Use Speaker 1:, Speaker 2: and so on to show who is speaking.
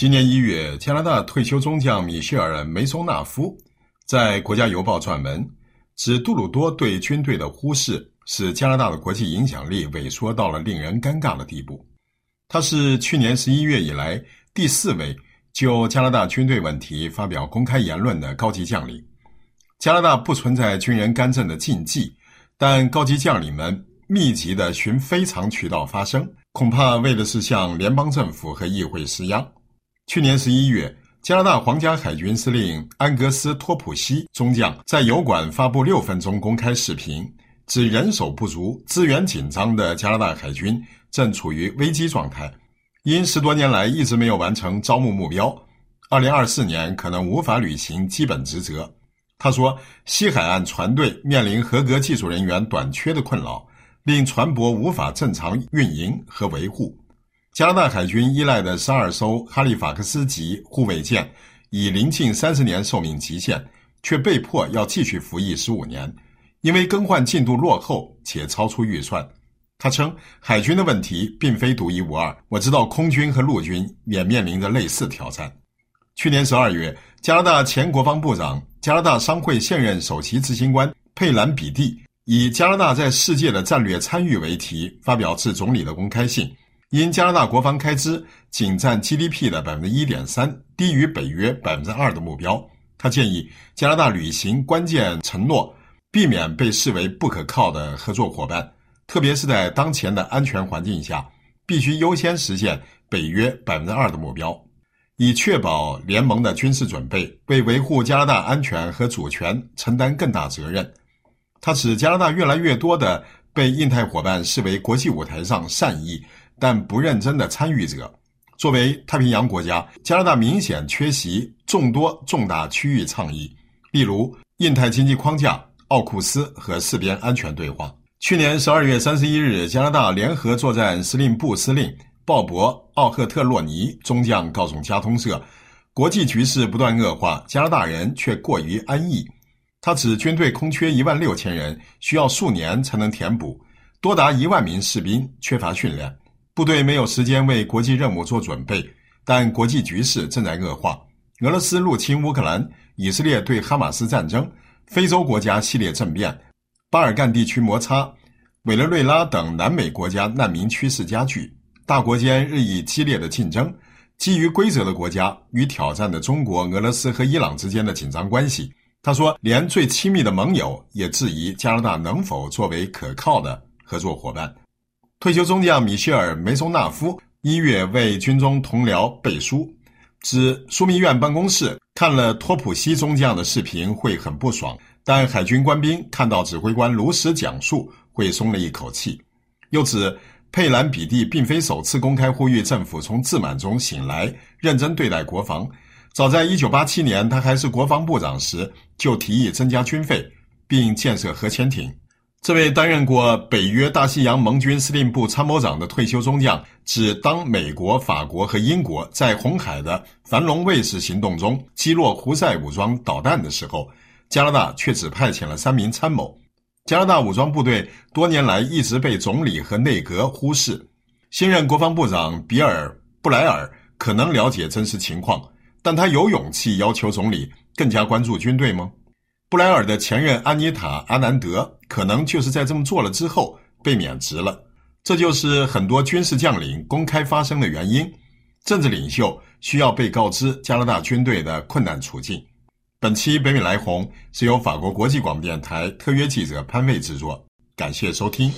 Speaker 1: 今年一月，加拿大退休中将米歇尔·梅松纳夫在《国家邮报》撰文，指杜鲁多对军队的忽视，使加拿大的国际影响力萎缩到了令人尴尬的地步。他是去年十一月以来第四位就加拿大军队问题发表公开言论的高级将领。加拿大不存在军人干政的禁忌，但高级将领们密集地寻非常渠道发声，恐怕为的是向联邦政府和议会施压。去年十一月，加拿大皇家海军司令安格斯·托普西中将在油管发布六分钟公开视频，指人手不足、资源紧张的加拿大海军正处于危机状态，因十多年来一直没有完成招募目标，二零二四年可能无法履行基本职责。他说，西海岸船队面临合格技术人员短缺的困扰，令船舶无法正常运营和维护。加拿大海军依赖的十二艘哈利法克斯级护卫舰已临近三十年寿命极限，却被迫要继续服役十五年，因为更换进度落后且超出预算。他称，海军的问题并非独一无二，我知道空军和陆军也面临着类似挑战。去年十二月，加拿大前国防部长、加拿大商会现任首席执行官佩兰比蒂以“加拿大在世界的战略参与”为题，发表致总理的公开信。因加拿大国防开支仅占 GDP 的百分之一点三，低于北约百分之二的目标。他建议加拿大履行关键承诺，避免被视为不可靠的合作伙伴，特别是在当前的安全环境下，必须优先实现北约百分之二的目标，以确保联盟的军事准备，为维护加拿大安全和主权承担更大责任。他使加拿大越来越多的被印太伙伴视为国际舞台上善意。但不认真的参与者，作为太平洋国家，加拿大明显缺席众多重大区域倡议，例如印太经济框架、奥库斯和四边安全对话。去年十二月三十一日，加拿大联合作战司令部司令鲍勃·奥赫特洛尼中将告诉加通社，国际局势不断恶化，加拿大人却过于安逸。他指军队空缺一万六千人，需要数年才能填补，多达一万名士兵缺乏训练。部队没有时间为国际任务做准备，但国际局势正在恶化。俄罗斯入侵乌克兰，以色列对哈马斯战争，非洲国家系列政变，巴尔干地区摩擦，委内瑞拉等南美国家难民趋势加剧，大国间日益激烈的竞争，基于规则的国家与挑战的中国、俄罗斯和伊朗之间的紧张关系。他说，连最亲密的盟友也质疑加拿大能否作为可靠的合作伙伴。退休中将米歇尔·梅松纳夫一月为军中同僚背书，指枢密院办公室看了托普西中将的视频会很不爽，但海军官兵看到指挥官如实讲述会松了一口气。又指佩兰比蒂并非首次公开呼吁政府从自满中醒来，认真对待国防。早在1987年他还是国防部长时，就提议增加军费，并建设核潜艇。这位担任过北约大西洋盟军司令部参谋长的退休中将，指当美国、法国和英国在红海的繁荣卫士行动中击落胡塞武装导弹的时候，加拿大却只派遣了三名参谋。加拿大武装部队多年来一直被总理和内阁忽视。新任国防部长比尔·布莱尔可能了解真实情况，但他有勇气要求总理更加关注军队吗？布莱尔的前任安妮塔·阿南德可能就是在这么做了之后被免职了。这就是很多军事将领公开发声的原因。政治领袖需要被告知加拿大军队的困难处境。本期北美来鸿是由法国国际广播电台特约记者潘卫制作，感谢收听。